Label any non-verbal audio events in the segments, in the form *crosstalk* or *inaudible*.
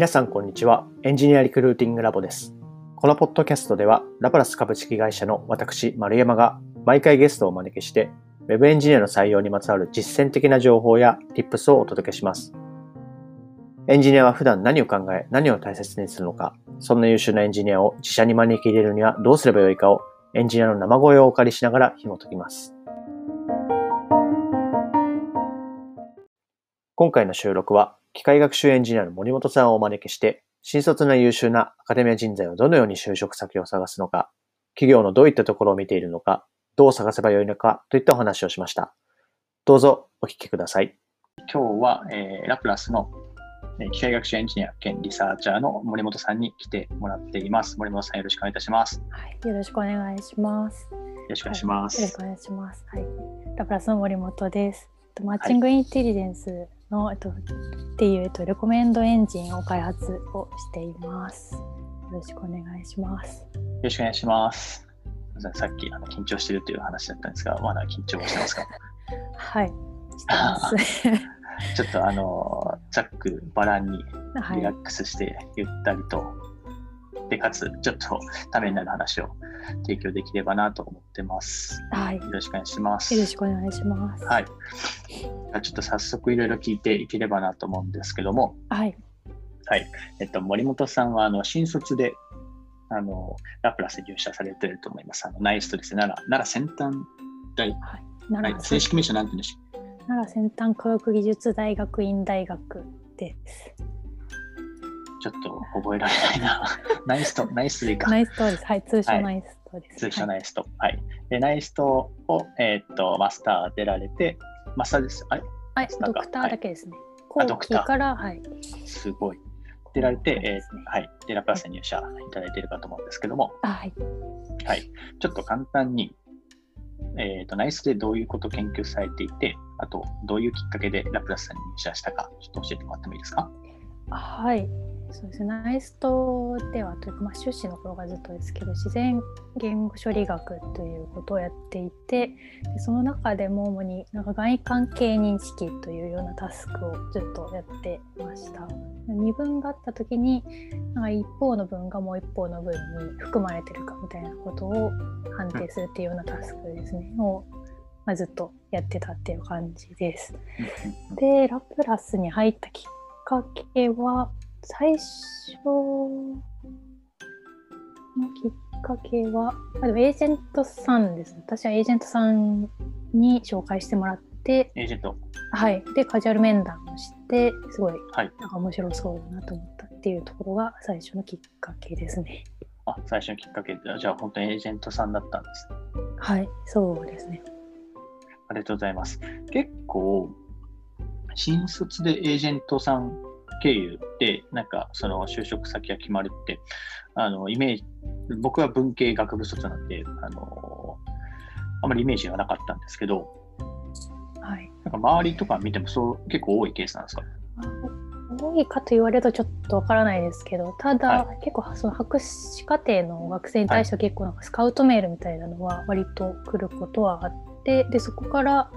皆さんこんにちは。エンジニアリクルーティングラボです。このポッドキャストでは、ラプラス株式会社の私、丸山が毎回ゲストをお招きして、Web エンジニアの採用にまつわる実践的な情報や Tips をお届けします。エンジニアは普段何を考え、何を大切にするのか、そんな優秀なエンジニアを自社に招き入れるにはどうすればよいかを、エンジニアの生声をお借りしながら紐解きます。今回の収録は、機械学習エンジニアの森本さんをお招きして、新卒な優秀なアカデミア人材をどのように就職先を探すのか、企業のどういったところを見ているのか、どう探せばよいのかといったお話をしました。どうぞお聞きください。今日は、えーラプラスの、えー機械学習エンジニア兼リサーチャーの森本さんに来てもらっています。森本さんよろしくお願いいたします。はい、よろしくお願いします。よよろしくお願いします。ろしくお願いします。はい、ラプラスの森本です。えっとマッチングインテリジェンスの、えっとっていうえっとレコメンドエンジンを開発をしています。よろしくお願いします。よろしくお願いします。さっきあの緊張してるという話だったんですが、まだ緊張してますか？*laughs* はい、してます。*laughs* ちょっとあの、ざっくばらんにはいリラ、ックスしてゆったりと、で、かつちょっとためになる話を提供できればなと思ってます。はい、よよろしくお願いします。ろしくお願いします。はい。ちょっと早速いろいろ聞いていければなと思うんですけども、はい、はい。えっと、森本さんは、あの、新卒で、あの、ラプラスに入社されてると思います。あの、ナイストですね。奈良、奈良先端大、はい、はい奈良、正式名称なんて言うんでしょ奈良先端科学技術大学院大学です。うちょっと覚えられないな。*laughs* ナイスト、ナイスでいいか。ナイストです。はい、通はい称ナイストです。通称はいナイスト。はい。で、ナイストを、えーっと、マスター出られて、マスターです。あれ？はい、ドクターだけですね。あ後期ドクターから、はい。すごい。出られて、えーはい。で、ラプラスに入社いただいているかと思うんですけども、あはい。はい。ちょっと簡単に、えっ、と、ナイスでどういうことを研究されていて、あと、どういうきっかけでラプラスさんに入社したか、ちょっと教えてもらってもいいですか？はい。そうですね。ナイストではというか、まあ、修士の頃がずっとですけど、自然言語処理学ということをやっていて、でその中でも主になんか外関係認識というようなタスクをずっとやってました。二文があった時に、なんか一方の文がもう一方の文に含まれてるかみたいなことを判定するっていうようなタスクですね。を、まあ、ずっとやってたっていう感じです。でラプラスに入ったきっかけは最初のきっかけはあでもエージェントさんですね私はエージェントさんに紹介してもらってエージェント。はいでカジュアル面談をしてすごいはい。なんか面白そうだなと思ったっていうところが最初のきっかけですねあ、最初のきっかけで、じゃあ本当にエージェントさんだったんですね。はいそうですねありがとうございます。結構、新卒でエージェントさん経由で、なんかその就職先が決まるって、あの、イメージ、僕は文系学部卒なんで、あの、あまりイメージがなかったんですけど、はい。なんか周りとか見てもそう結構多いケースなんですか？あ多いかと言われるとちょっとわからないですけどただ、は結構その博士課程の学生に対しては結構なんかスカウトメールみたいなのは割と来ることはあってでそこから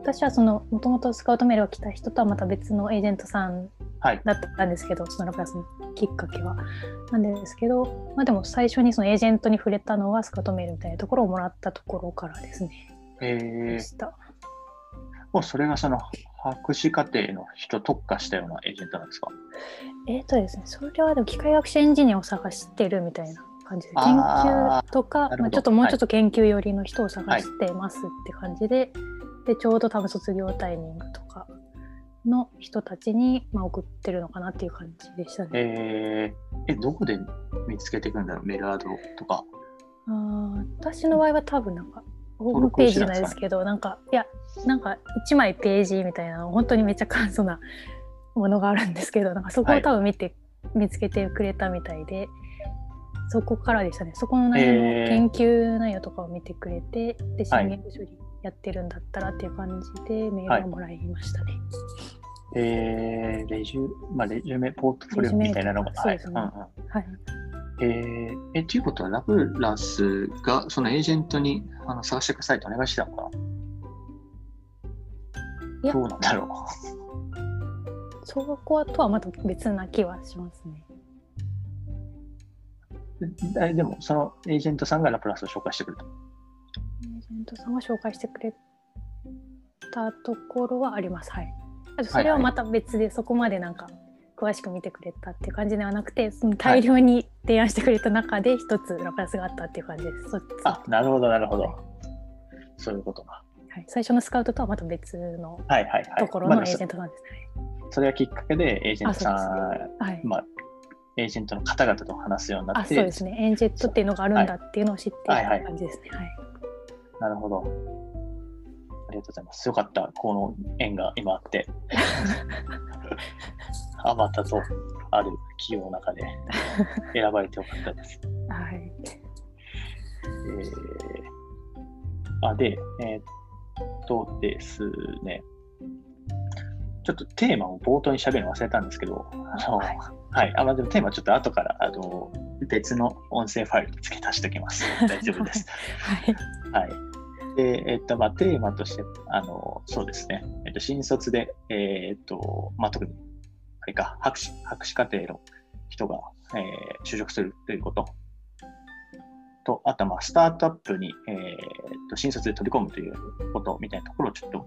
私はそのもともとスカウトメールが来た人とはまた別のエージェントさんはい。だったんですけどそのラプラスのきっかけは。なんですけど、まあ、でも最初にそのエージェントに触れたのはスカウトメールみたいなところをもらったところからですね。えでー、した。もうそれがその博士課程の人特化したようなエージェントなんですか？えっ、とですね、それはでも機械学習エンジニアを探してるみたいな感じで、研究とか、まあ、ちょっともうちょっと研究寄りの人を探してますって感じで、でちょうど多分卒業タイミングとかの人たちに、まあ、送ってるのかなっていう感じでしたね。えー、え、どこで見つけていくんだろう？メールアドとか。あー私の場合は多分なんかホームページじゃないですけどなんかいやなんか1枚ページみたいな本当にめっちゃ簡素なものがあるんですけどなんかそこをはい。多分見て、見つけてくれたみたいでそこからでしたね。そこの内容のえー。研究内容とかを見てくれて、ではい。新言語処理やってるんだったらっていう感じでメールをもらいましたね。えー、レジュ、まあ、レジュメ、ポートフォリオみたいなのが。はいはい、うんうんえー、え、ということは、ラプラスがそのエージェントにあの探してくださいとお願いしてたのかいやなどうなんだろそことはまた別な気はしますね。ででも、そのエージェントさんがラプラスを紹介してくれた。エージェントさんが紹介してくれたところはあります。はい。それはまた別で、そこまでなんか詳しく見てくれたっていう感じではなくて、その大量に提案してくれた中で一つラプラスがあったっていう感じです。そあ、なるほど、なるほど。そういうことか。はい、最初のスカウトとはまた別のはいはいはい。ところのエージェントなんですね。それがきっかけでエージェントさん、はい。まあ、エージェントの方々と話すようになあ、って、そうですね。エンジェットっていうのがあるんだっていうのを知ってい感じですね。はい。なるほど。ありがとうございます。よかった、この縁が今あって。*laughs* あまたとある企業の中で選ばれてよかったです。はい。えー、あで、えーっとですね、ちょっとテーマを冒頭に喋るの忘れたんですけど、あのはいはい、あまあ、でもテーマちょっと後からあの別の音声ファイルに付け足しておきます。大丈夫です。*laughs* はい。はい。で、えっと、まあ、テーマとして、あの、そうですね、えっと、新卒で、えっと、まあ、特に、あれか、博士、博士課程の人が、えー就職するということ。と、あとは、まあ、スタートアップに、えーっと、新卒で取り込むということみたいなところをちょっと、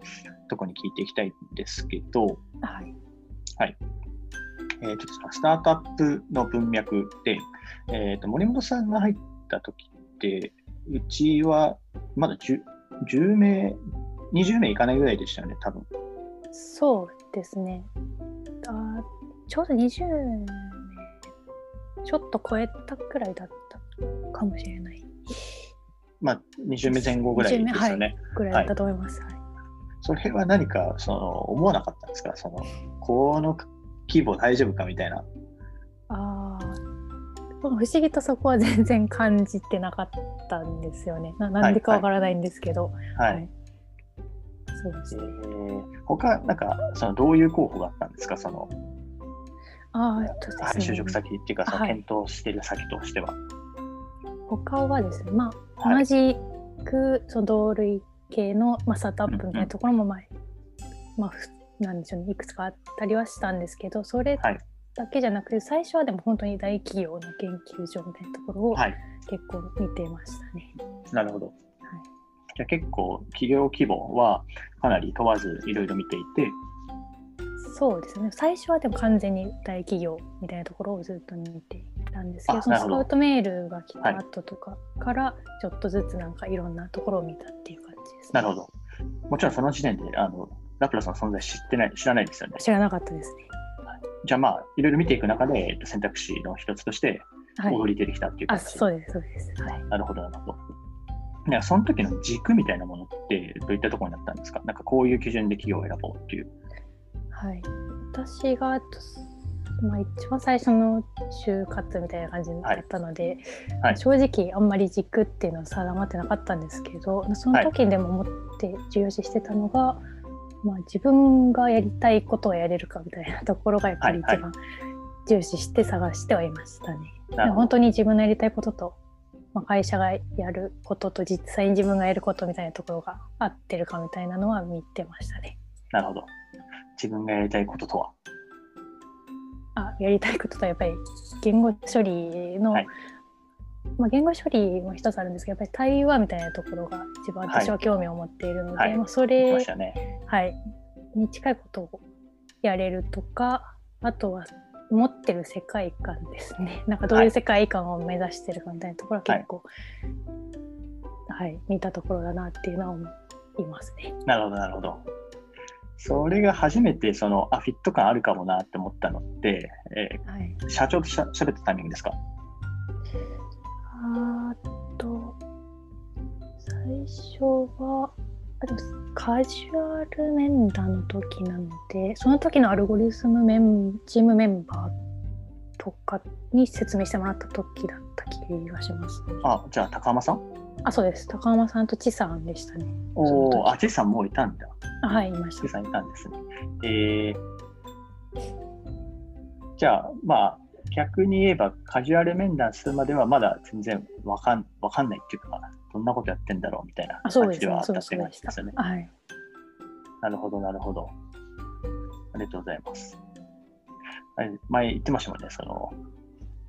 特に聞いていきたいんですけど、はい。えーちょっとスタートアップの文脈で、えー、と森本さんが入った時って、うちはまだ 10, 10名、20名いかないぐらいでしたよね、多分そうですね。あちょうど20名、ちょっと超えたくらいだったかもしれないまあ、20名前後ぐらいですよね。ぐらいだったと思います。はいそれは何かその思わなかったんですか？その、この規模大丈夫かみたいな。不思議とそこは全然感じてなかったんですよね。ななんでかわからないんですけど、はい。はいそうですえね。ー、他、なんか、そのどういう候補があったんですか？その、ああ、えっとはいですね。就職先っていうか、そのはい検討している先としては。他はですね、まあ、はい同じく、その同類系の、まあ、スタートアップみたいなところも、まあ、まあ、ふなんでしょうね、いくつかあったりはしたんですけど、それはいだけじゃなくて、最初はでも本当に大企業の研究所みたいなところをはい。結構見てましたね。なるほど。はいじゃあ結構企業規模はかなり問わずいろいろ見ていて、そうですね最初はでも完全に大企業みたいなところをずっと見ていたんですけどスカウトメールが来はいた後とかからちょっとずつなんかいろんなところを見たっていう感じです、なるほど。もちろんその時点であのラプラスの存在知ってない、知らないですよね。知らなかったですねじゃあまあ、いろいろ見ていく中でえっと選択肢の一つとしてはい。踊り出てきたっていうあ感じ。そうですそうです。はい。なるほど、なるほど。なんかその時の軸みたいなものってどういったところになったんですか？なんかこういう基準で企業を選ぼうっていう。はい。私がまあ、一番最初の就活みたいな感じだったので、はい。正直あんまり軸っていうのは定まってなかったんですけどその時にでも思って重要視してたのが、まあ、自分がやりたいことをやれるかみたいなところがやっぱり一はい番重視して探してはいましたね。なるほど本当に自分のやりたいことと、まあ、会社がやることと実際に自分がやることみたいなところが合ってるかみたいなのは見てましたね。なるほど。自分がやりたいこととは？あやりたいこととはやっぱり言語処理の、はいまあ、言語処理も一つあるんですけどやっぱり対話みたいなところが一番私は興味を持っているので、はい。まあ、それ、ね。はい、に近いことをやれるとかあとは持ってる世界観ですね。*laughs* なんかどういう世界観を目指してるかみたいなところは結構、はい見たところだなっていうのは思いますね。なるほど、なるほど。それが初めてそのあフィット感あるかもなって思ったのって、えはい、ー社長としゃ喋ったタイミングですか？あと最初はあでもカジュアル面談の時なのでその時のアルゴリズムメンチームメンバーとかに説明してもらった時だった気がします、ね。あ、じゃあ高浜さん？あそうです高浜さんとチさんでしたね。おお、あ、ジェイさんもういたんだ。あはいいましたジェイ。さんいたんですね。えー、じゃあ、まあ、逆に言えば、カジュアル面談するまではまだ全然わかんわかんないっていうか、どんなことやってんだろうみたいな感じではあったって感じですよね。。はいなるほど、なるほど。ありがとうございます。前言ってましたもんね、その、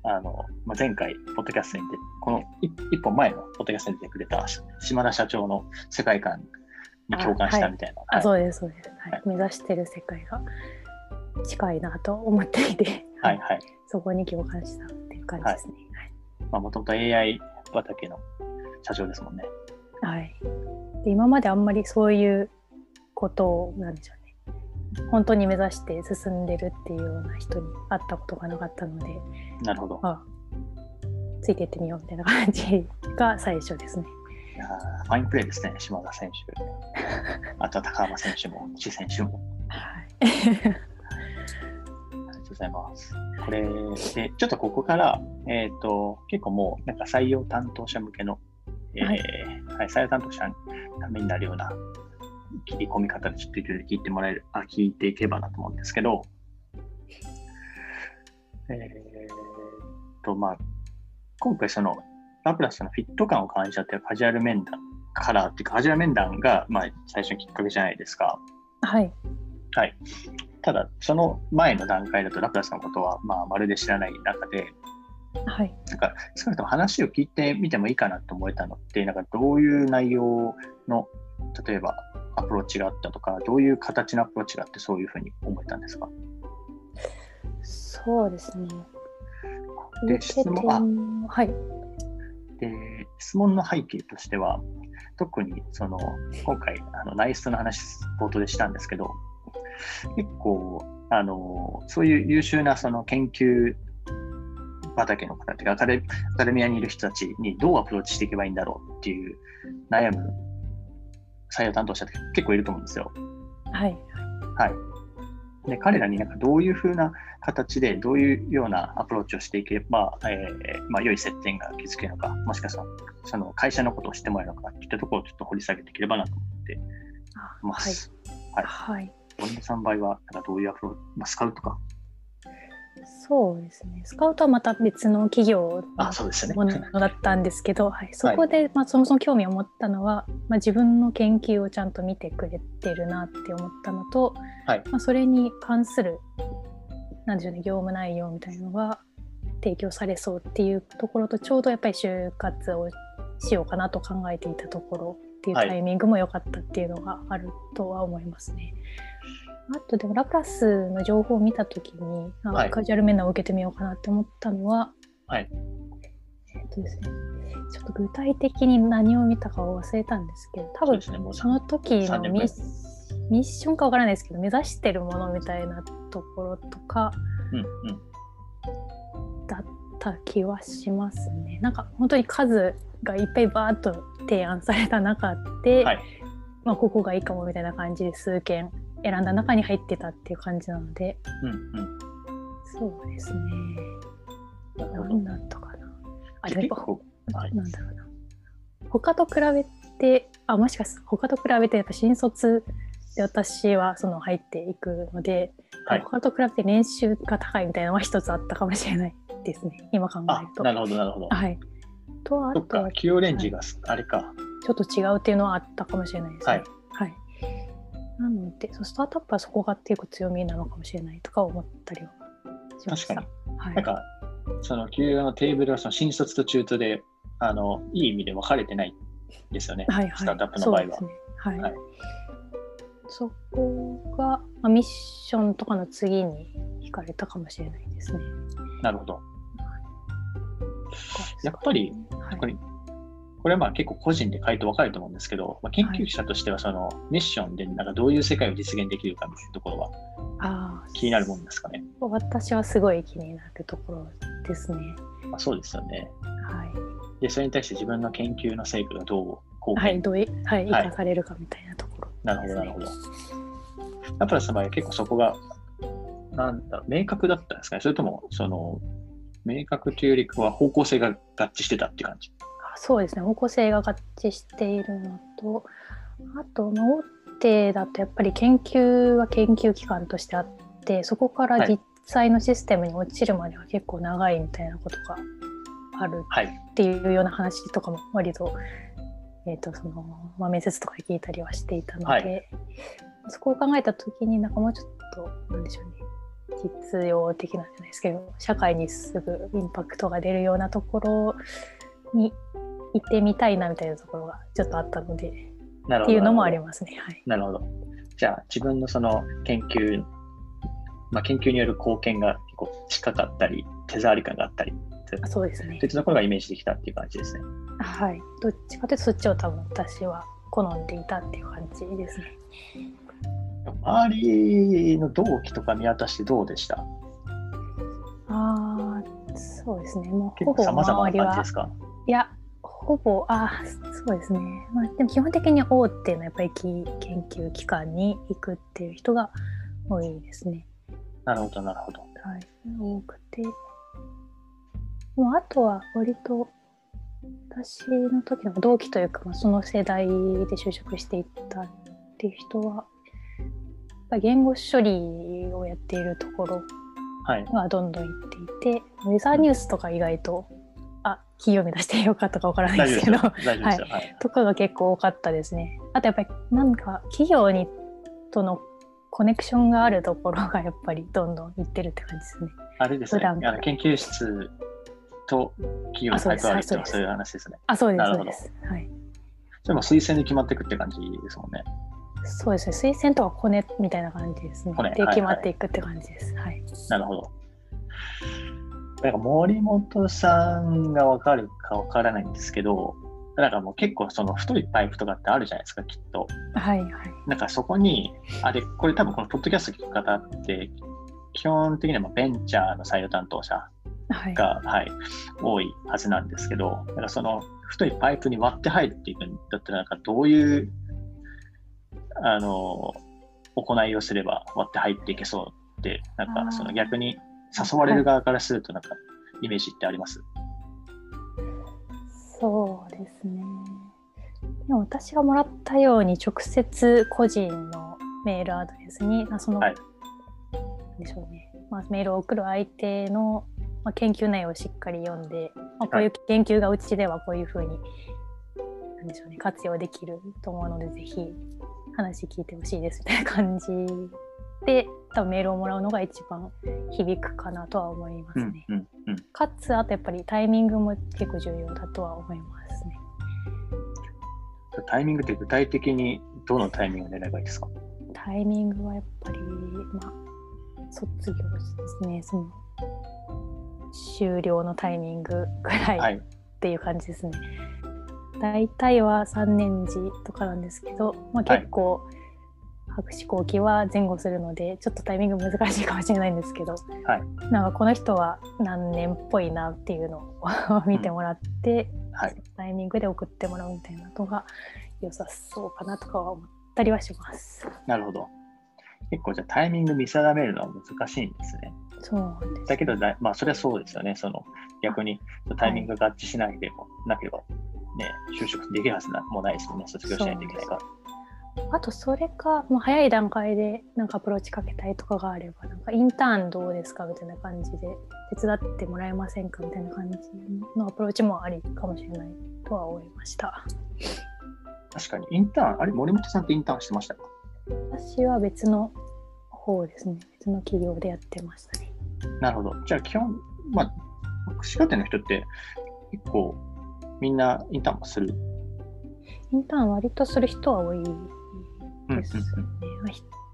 あの、まあ、前回、ポッドキャストに出て、この一一本前のポッドキャストに出てくれたし島田社長の世界観に共感したみたいな。あ、そうです、そうです。ははいい。目指してる世界が近いなと思っていて、はいはい。そこに共感したっていう感じですね。まあ、もともと AI 畑の社長ですもんね。はい。はいで今まであんまりそういうことを、なんでしょうね。本当に目指して進んでるっていうような人に会ったことがなかったので、なるほど。あついていってみようみたいな感じが最初ですね。いやーファインプレーですね、島田選手。*laughs* あとは高浜選手も、岸選手も。はい。とうございます。これで、ちょっとここから、えっ、と、結構もう、なんか採用担当者向けの、えーははいい、採用担当者のためになるような切り込み方でちょっといろいろ聞いてもらえる、あ、聞いていけばなと思うんですけど、えっ、と、まあ、今回その、ラプラスのフィット感を感じたっていうカジュアル面談カラーっていうか、カジュアル面談が、まあ、最初のきっかけじゃないですか。はい。はい。ただ、その前の段階だとラプラスのことは、まあ、まるで知らない中で、はい。なんか、少なくとも話を聞いてみてもいいかなと思えたのって、なんか、どういう内容の、例えば、アプローチがあったとか、どういう形のアプローチがあって、そういうふうに思えたんですか？そうですね。で質問あもはい。で、質問の背景としては、特にその今回、あのナイストの話、冒頭でしたんですけど、結構、あのそういう優秀なその研究畑の方っていうかアカデ、ミアにいる人たちにどうアプローチしていけばいいんだろうっていう悩む採用担当者って結構いると思うんですよ。はい。はい。で、彼らになんかどういうふうな形で、どういうようなアプローチをしていけば、えーまあ、良い接点が築けるのか、もしくはそのその会社のことを知ってもらえるのかっていったところをちょっと掘り下げていければなと思っていあはい。ます。はい。はい。森根さんの場合は、なんかどういうアプローチ、まあ、スカウトか。そうですね。スカウトはまた別の企業あ、そうですよね。ものだったんですけど、はい、そこで、まあ、そもそも興味を持ったのは、まあ、自分の研究をちゃんと見てくれてるなって思ったのと、はいまあ、それに関するなんでしょうね業務内容みたいなのが提供されそうっていうところとちょうどやっぱり就活をしようかなと考えていたところっていうはいタイミングも良かったっていうのがあるとは思いますね。あとでもラプラスの情報を見た時に、あはい。カジュアル面談を受けてみようかなって思ったのは、はい。えっとですね、ちょっと具体的に何を見たかを忘れたんですけど多分その時3年前。のミッミッションかわからないですけど目指してるものみたいなところとかうんうん。だった気はしますね。なんか本当に数がいっぱいバーッと提案された中で、はい。まあ、ここがいいかもみたいな感じで数件選んだ中に入ってたっていう感じなのでうんうん。そうですね。何。だったかな。あでもやっぱ。なんだろうな。他と比べて、あ、もしかすると他と比べて、やっぱ新卒で私はその入っていくので、はい他と比べて年収が高いみたいなのは一つあったかもしれないですね。*laughs* 今考えある、と。なるほど、なるほど。はい。と、あとは、給与レンジが、あれか。ちょっと違うっていうのはあったかもしれないですね。はい。はい。なので、そうスタートアップはそこが結構強みなのかもしれないとか思ったりはしました。確かに。はいなん。か、その給与のテーブルはその新卒と中途で、あの、いい意味で分かれてないですよね。はいはい、スタートアップの場合は。そ。はい。はいそこが、まあ、ミッションとかの次に惹かれたかもしれないですね。なるほど。やっぱり、はいこれはまあ結構個人で回答分かれると思うんですけど、まあ、研究者としてはそのミッションでなんかどういう世界を実現できるかみたいなところは気になるもんですかね。私はすごい気になるところですね。まあ、そうですよね。はい。で、それに対して自分の研究の成果がどう貢献、はい、どうい、はい、はい生かされるかみたいなところ。なるほど、なるほど。ラプラスの場合は結構そこが、なんだ明確だったんですかね。それとも、その、明確というよりかは方向性が合致してたっていう感じ？あそうですね。方向性が合致しているのと、あと、まあ大手だとやっぱり研究は研究機関としてあって、そこからはい実際のシステムに落ちるまでは結構長いみたいなことがあるはい。っていうような話とかも割と,、えーとそのまあ、面接とかで聞いたりはしていたので、はいそこを考えた時になんかもうちょっとなんでしょうね実用的なんじゃないですけど社会にすぐインパクトが出るようなところに行ってみたいなみたいなところがちょっとあったのでなるほど。っていうのもありす。ますね。はい、なるほど。じゃあ、自分のその研究、まあ、研究による貢献が結構近かったり、手触り感があったり、あそうですねそういったところがイメージできたっていう感じですね。はい。どっちかというとそっちを多分私は好んでいたっていう感じですね。周りの同期とか見渡してどうでした？ああ、そうですね。もう結ほぼ周りはいや、ほぼ、あそうですね。まあ、でも基本的に大手のやっぱりき研究機関に行くっていう人が多いですね。なるほど、なるほど。はい。多くて。もうあとは割と私の時の同期というか、まあ、その世代で就職していったっていう人は、やっぱり言語処理をやっているところはどんどん行っていて、ウェザーニュースとか意外と、あ、企業目指してよかったかわからない大ですけど。*laughs* はい。とかが結構多かったですね。あとやっぱりなんか企業にとのコネクションがあるところがやっぱりどんどん行ってるって感じですね。あれですね。あの研究室と企業のパイプあるっていうのはそういう話ですね。あ、そうです、そうです。はい。それも推薦で決まっていくって感じですもんね。そうですね。推薦とかコネみたいな感じですね。で、決まっていくって感じです。はい。なるほど。なんか森本さんがわかるかわからないんですけど、なんかもう結構その太いパイプとかってあるじゃないですか、きっと。はい、はい。なんかそこに、あれ、これ多分このポッドキャスト聞く方って、基本的にはまあベンチャーの採用担当者はい。が、はい、多いはずなんですけど、なんかその太いパイプに割って入っていくんだったら、なんかどういう、あの、行いをすれば割って入っていけそうって、なんかその逆に誘われる側からすると、なんかイメージってあります？そうですね。でも私がもらったように直接個人のメールアドレスに、まあ、その、はい。でしょうね、まあ、メールを送る相手の、まあ、研究内容をしっかり読んで、まあ、こういう研究がうちではこういうふうに、なんでしょうね、活用できると思うので、ぜひ話聞いてほしいですみたいな感じで、多分メールをもらうのが一番響くかなとは思いますね。うんうんかつあとやっぱりタイミングも結構重要だとは思いますね。タイミングって具体的にどのタイミングで狙えばいいですか？タイミングはやっぱりまあ卒業ですねその終了のタイミングぐらはいい。っていう感じですね。大体は3年次とかなんですけど、まあ、はい結構博士後期は前後するのでちょっとタイミング難しいかもしれないんですけど、はいなんかこの人は何年っぽいなっていうのを見てもらって、はいそのタイミングで送ってもらうみたいなのが良さそうかなとかは思ったりはします。なるほど。結構じゃあタイミング見定めるのは難しいんですね。そうですだけどだ、まあ、それはそうですよね。その逆にタイミングが合致しないでも、なければ、ね、就職できるはずなもうないですもんね。卒業しないといけないから。あとそれかもう早い段階でなんかアプローチかけたいとかがあればなんかインターンどうですかみたいな感じで手伝ってもらえませんかみたいな感じのアプローチもありかもしれないとは思いました確かに、インターン、あれ、森本さんってインターンしてましたか私は別の方ですね別の企業でやってましたねなるほど。じゃあ、基本、まあ、博士課程の人って、結構、みんなインターンもする？インターン割とする人は多いですね、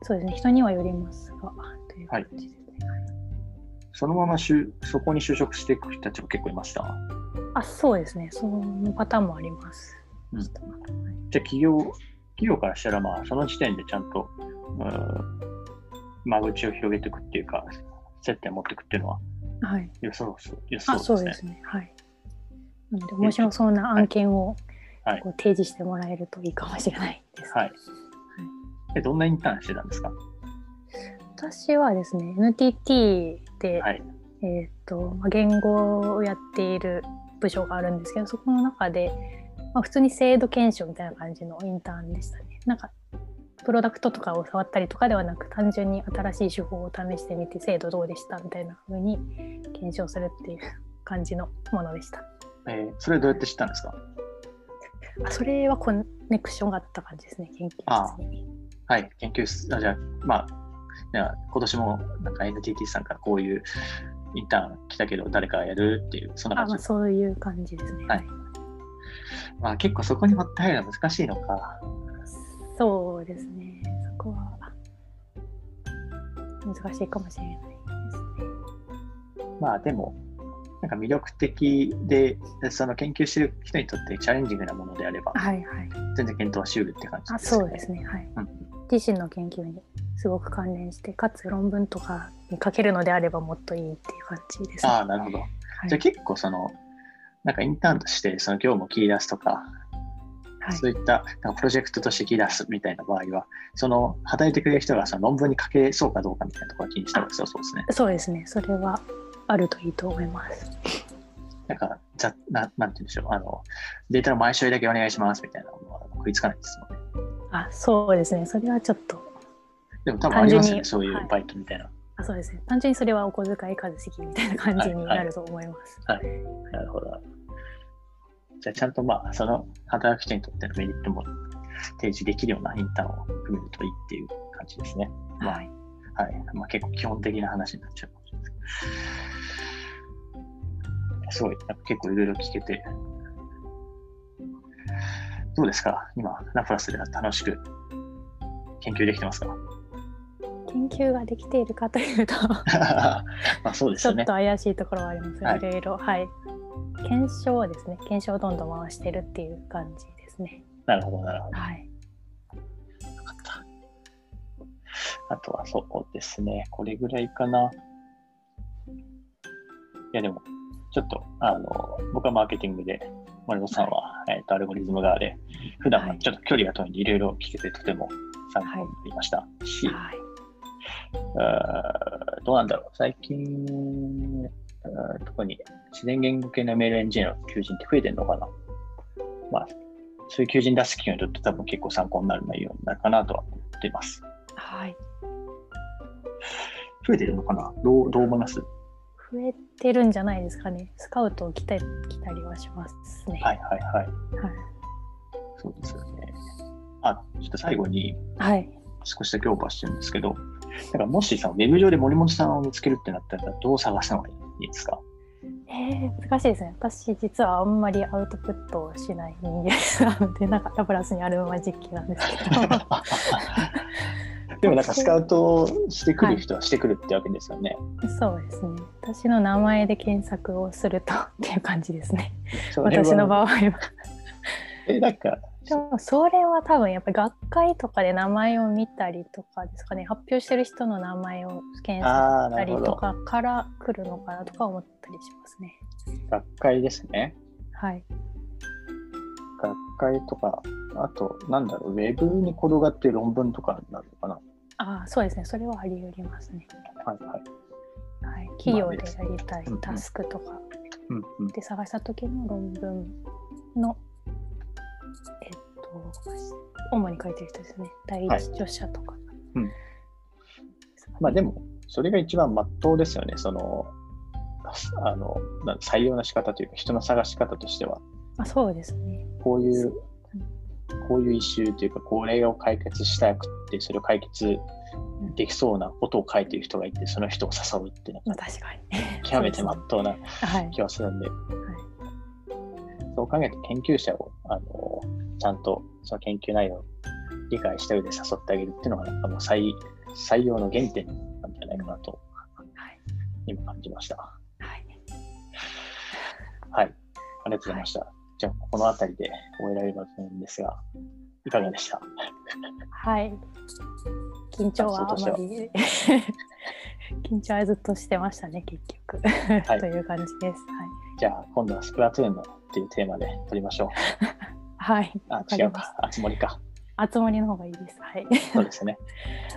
そうですね。人にはよりますがという感じですね、そのまましゅそこに就職していく人たちも結構いました？あそうですね。そのパターンもあります、うん。はい。じゃあ、企業、企業からしたら、まあ、その時点でちゃんと、うん間口を広げていくっていうか、接点を持っていくっていうのは、はい。良さそう良さあ、そでね。そううですすね。はい。なので、面白そうな案件をはい。こう提示してもらえるといいかもしれないです。はい。え、どんなインターンしてたんですか？私はですね、NTT で、はい。えっ、と、まあ言語をやっている部署があるんですけど、そこの中で、まあ、普通に制度検証みたいな感じのインターンでしたね。なんか、プロダクトとかを触ったりとかではなく、単純に新しい手法を試してみて、制度どうでしたみたいな風に検証するっていう感じのものでした。えーそれどうやって知ったんですか？あそれはコネクションがあった感じですね、研究室に。はい。研究室、あじゃあ、まあ、いや今年もなんか NTT さんからこういうインターン来たけど誰かやる？っていう、そんなあ、まあ、感じ。そういう感じですね。はいまあ、結構そこに持って入るのは難しいのか。そうですね。そこは難しいかもしれないですね。まあでも、なんか魅力的で、その研究してる人にとってチャレンジングなものであれば、はいはい。全然検討しうるって感じあ、ですかそうですね。はい。うん自身の研究にすごく関連して、かつ論文とかに書けるのであればもっといいっていう感じですね。ああ、なるほど。はいじゃあ結構その、なんかインターンとしてその業務を切り出すとか、はいそういったなんかプロジェクトとして切り出すみたいな場合は、その働いてくれる人がその論文に書けそうかどうかみたいなところを気にした方が良さそうですね。そうですね。それはあるといいと思います。なんか、ざななんて言うんでしょう、あの、データの前処理だけお願いしますみたいなのは食いつかないですもんね。あ、そうですね。それはちょっと、でも多分ありますよね、単純にそういうはいバイトみたいな。あ、そうですね。単純にそれはお小遣い稼ぎみたいな感じになると思います。なるほど。じゃあちゃんとまあ、その働く人にとってのメリットも提示できるようなインターンを組めるといいっていう感じですね。まあはい。はい。まあ、結構基本的な話になっちゃうかもしれないですけど。すごい、結構いろいろ聞けて。どうですか？今、ラプラスでは楽しく研究できてますか？研究ができているかというと、*laughs* まあそうですよねちょっと。怪しいところはありますが、はいいろいろ、はい。検証をですね、検証をどんどん回してるっていう感じですね。なるほど、なるほど。はい。よかった。あとはそうですね、これぐらいかな。いや、でも、ちょっと、あの、僕はマーケティングで、森本さんは、えっとアルゴリズム側で、普段はちょっと距離が遠いんで、いろいろ聞けてとても参考になりましたし、はい。あーどうなんだろう、最近、特に自然言語系の ML エンジニアの求人って増えてるのかな。まあ、そういう求人出す企業にとって多分結構参考になる内容になるかなとは思っています。はい。増えてるのかな？どうどう思います増えてるんじゃないですかね。スカウトを来たり来たりはしますね。はいはいはい。はい。そうですよね。あ、ちょっと最後にはい。少しだけオーバーしてるんですけど、だからもしさ、ウェブ上で森本さんを見つけるってなったらどう探すのがいいですか？えー、難しいですね。私、実はあんまりアウトプットをしない人間なので、なんかラプラスにあるまま実機なんですけど。*laughs* でもなんかスカウトしてくる人はしてくるってわけですよね。そうですね。私の名前で検索をすると *laughs* っていう感じですね。私の場合は。*laughs* え、なんか、でもそれは多分やっぱり学会とかで名前を見たりとかですかね。発表してる人の名前を検索したり。とかから来るのかなとか思ったりしますね。学会ですね。はい。学会とか、あと、なんだろう、ウェブに転がってる論文とかになるのかああ、そうですね。それはあり得ますね。な。はいはい。はい。企業でやりたいタスクとか。で探した時の論文の、えっと、主に書いてる人ですね。第一著者とか。うんまあでも、それが一番真っ当ですよね。その、あの、採用の仕方というか、人の探し方としては、あそうですね。こういう、こういうイシューというか、これを解決したくて、それを解決できそうなことを書いている人がいて、その人を誘うっていうのまあが確かに。*laughs* 極めて真そうっ当なですねはい。気はするんで、そう考えて研究者を、あの、ちゃんとその研究内容を理解した上で誘ってあげるっていうのが、なんかもう採採用の原点なんじゃないかなと、はい。今感じました。はい。はい。ありがとうございました。じゃあ、この辺りで終えられればと思うんですが、いかがでした、はい。緊張はあまり、*laughs* 緊張はずっとしてましたね、結局。いという感じです。じゃあ、今度はスプラトゥーンのっていうテーマで撮りましょう。はい。はい。あ違うか。あつ森か。た。あつ森の方がいいです。はい。そうですね。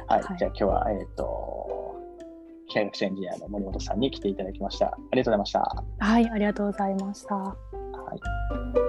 はい。はいじゃあ、今日は、えっ、と、機械学習エンジニアの森本さんに来ていただきました。ありがとうございました。はい、ありがとうございました。はい。